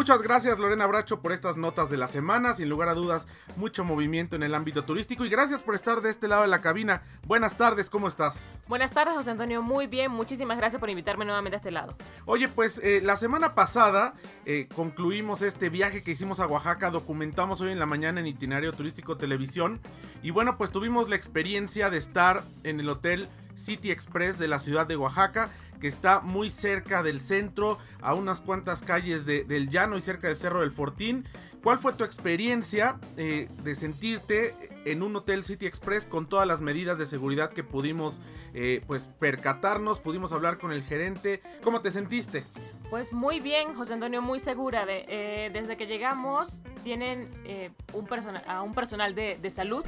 Muchas gracias Lorena Bracho por estas notas de la semana, sin lugar a dudas mucho movimiento en el ámbito turístico y gracias por estar de este lado de la cabina. Buenas tardes, ¿cómo estás? Buenas tardes José Antonio, muy bien, muchísimas gracias por invitarme nuevamente a este lado. Oye, pues eh, la semana pasada eh, concluimos este viaje que hicimos a Oaxaca, documentamos hoy en la mañana en Itinerario Turístico Televisión y bueno, pues tuvimos la experiencia de estar en el hotel City Express de la ciudad de Oaxaca que está muy cerca del centro, a unas cuantas calles del llano y cerca del Cerro del Fortín. ¿Cuál fue tu experiencia eh, de sentirte en un Hotel City Express con todas las medidas de seguridad que pudimos eh, pues percatarnos, pudimos hablar con el gerente? ¿Cómo te sentiste? Pues muy bien, José Antonio, muy segura. De, eh, desde que llegamos tienen un a un personal de, de salud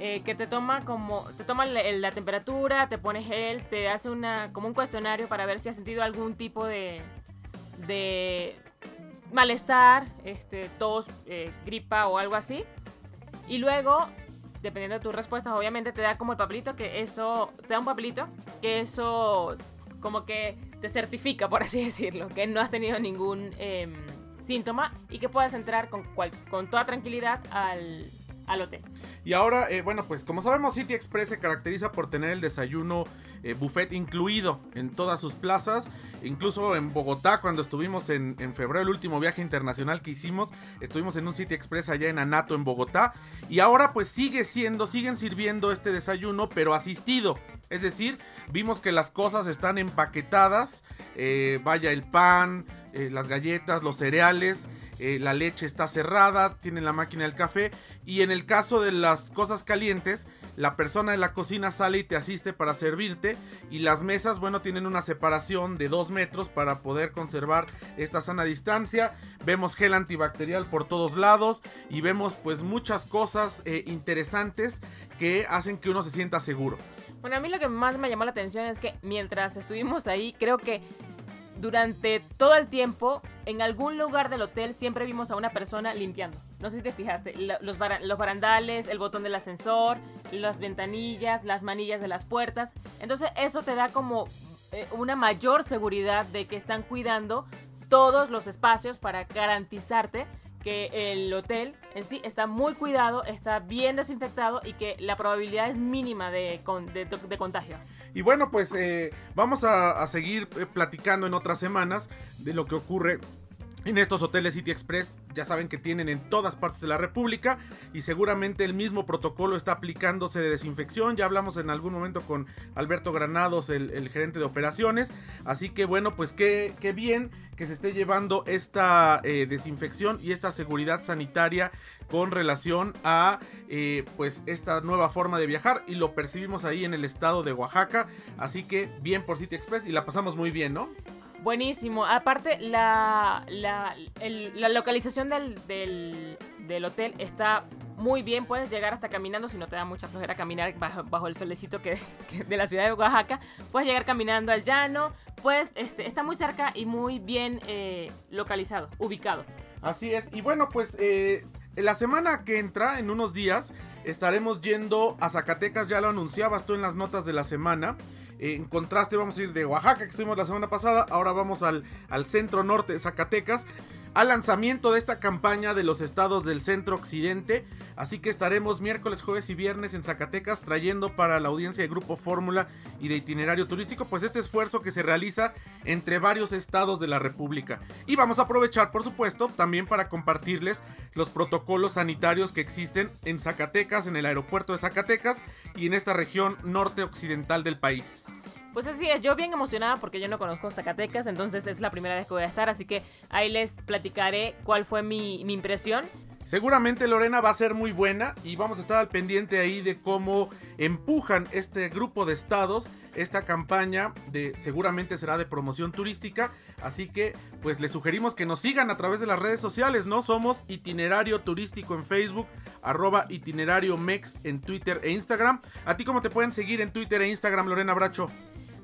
eh, que te toma como te toma la, temperatura, te pone gel, te hace una como un cuestionario para ver si has sentido algún tipo de, de malestar, este, tos, eh, gripa o algo así. Y luego, dependiendo de tus respuestas, obviamente te da como el papelito que eso, te da un papelito que eso como que te certifica, por así decirlo, que no has tenido ningún em, síntoma y que puedas entrar con, con toda tranquilidad al, al hotel. Y ahora, eh, bueno, pues como sabemos, City Express se caracteriza por tener el desayuno eh, buffet incluido en todas sus plazas. Incluso en Bogotá, cuando estuvimos en, febrero, el último viaje internacional que hicimos, estuvimos en un City Express allá en Anato, en Bogotá. Y ahora pues sigue siendo, siguen sirviendo este desayuno, pero asistido. Es decir, vimos que las cosas están empaquetadas. Eh, vaya el pan, las galletas, los cereales. La leche está cerrada, tienen la máquina del café y en el caso de las cosas calientes, la persona de la cocina sale y te asiste para servirte. Y las mesas, bueno, tienen una separación de 2 metros para poder conservar esta sana distancia. Vemos gel antibacterial por todos lados y vemos pues muchas cosas eh, interesantes que hacen que uno se sienta seguro. Bueno, a mí lo que más me llamó la atención es que mientras estuvimos ahí, creo que durante todo el tiempo, en algún lugar del hotel siempre vimos a una persona limpiando. No sé si te fijaste, los, barandales, el botón del ascensor, las ventanillas, las manillas de las puertas. Entonces eso te da como eh, una mayor seguridad de que están cuidando todos los espacios para garantizarte que el hotel en sí está muy cuidado, está bien desinfectado y que la probabilidad es mínima de, de, contagio. Y bueno, pues eh, vamos a, seguir eh, platicando en otras semanas de lo que ocurre en estos hoteles City Express ya saben que tienen en todas partes de la República y seguramente el mismo protocolo está aplicándose de desinfección. Ya hablamos en algún momento con Alberto Granados, el, gerente de operaciones. Así que bueno, pues qué, bien que se esté llevando esta eh, desinfección y esta seguridad sanitaria con relación a eh, pues esta nueva forma de viajar y lo percibimos ahí en el estado de Oaxaca. Así que bien por City Express y la pasamos muy bien, ¿no? Buenísimo. Aparte, la, la, localización del, hotel está muy bien. Puedes llegar hasta caminando, si no te da mucha flojera caminar bajo, el solecito que, de la ciudad de Oaxaca. Puedes llegar caminando al llano. Pues este, está muy cerca y muy bien eh, localizado, ubicado. Así es. Y bueno, pues eh, la semana que entra, en unos días, estaremos yendo a Zacatecas. Ya lo anunciabas tú en las notas de la semana en contraste vamos a ir de Oaxaca, que estuvimos la semana pasada, ahora vamos al, al centro norte de Zacatecas, al lanzamiento de esta campaña de los estados del centro occidente. Así que estaremos miércoles, jueves y viernes en Zacatecas trayendo para la audiencia de Grupo Fórmula y de itinerario turístico, pues este esfuerzo que se realiza entre varios estados de la República. Y vamos a aprovechar, por supuesto, también para compartirles los protocolos sanitarios que existen en Zacatecas, en el aeropuerto de Zacatecas y en esta región norte occidental del país. Pues así es, yo bien emocionada porque yo no conozco Zacatecas, entonces es la primera vez que voy a estar, así que ahí les platicaré cuál fue mi, impresión. Seguramente Lorena va a ser muy buena y vamos a estar al pendiente ahí de cómo empujan este grupo de estados esta campaña de seguramente será de promoción turística, así que pues les sugerimos que nos sigan a través de las redes sociales, ¿no? Somos itinerario turístico en Facebook, arroba itinerario mex en Twitter e Instagram. ¿A ti cómo te pueden seguir en Twitter e Instagram, Lorena Bracho?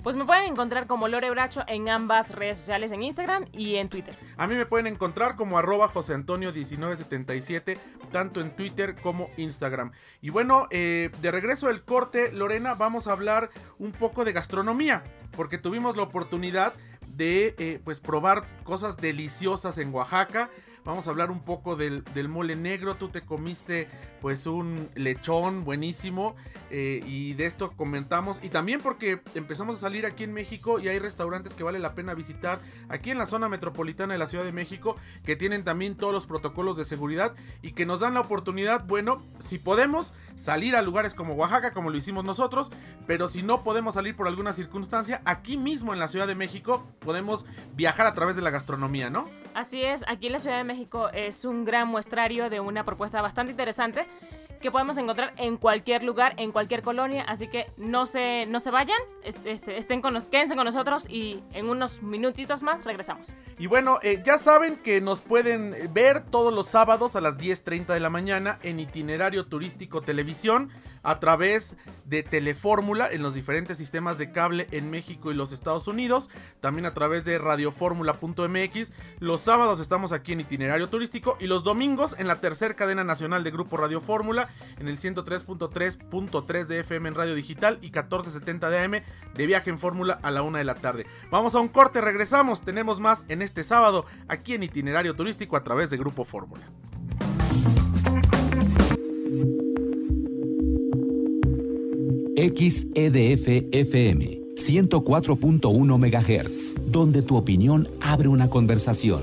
Pues me pueden encontrar como Lore Bracho en ambas redes sociales, en Instagram y en Twitter. A mí me pueden encontrar como arroba José Antonio 1977, tanto en Twitter como Instagram. Y bueno, eh, de regreso del corte, Lorena, vamos a hablar un poco de gastronomía, porque tuvimos la oportunidad de eh, pues probar cosas deliciosas en Oaxaca. Vamos a hablar un poco del, mole negro. Tú te comiste pues un lechón buenísimo. Eh, y de esto comentamos. Y también porque empezamos a salir aquí en México y hay restaurantes que vale la pena visitar aquí en la zona metropolitana de la Ciudad de México. Que tienen también todos los protocolos de seguridad. Y que nos dan la oportunidad, bueno, si podemos salir a lugares como Oaxaca, como lo hicimos nosotros. Pero si no podemos salir por alguna circunstancia, aquí mismo en la Ciudad de México podemos viajar a través de la gastronomía, ¿no? Así es, aquí en la Ciudad de México es un gran muestrario de una propuesta bastante interesante que podemos encontrar en cualquier lugar, en cualquier colonia, así que no se, no se vayan, este, estén con quédense con nosotros y en unos minutitos más regresamos. Y bueno, eh, ya saben que nos pueden ver todos los sábados a las 10.30 de la mañana en itinerario turístico televisión a través de Telefórmula en los diferentes sistemas de cable en México y los Estados Unidos, también a través de radioformula.mx. Los sábados estamos aquí en itinerario turístico y los domingos en la tercera cadena nacional de Grupo Radio Fórmula en el 103.3.3 de FM en radio digital y 1470 de AM de viaje en Fórmula a la una de la tarde. Vamos a un corte, regresamos, tenemos más en este sábado aquí en itinerario turístico a través de Grupo Fórmula. XEDF FM 104.1 MHz, donde tu opinión abre una conversación,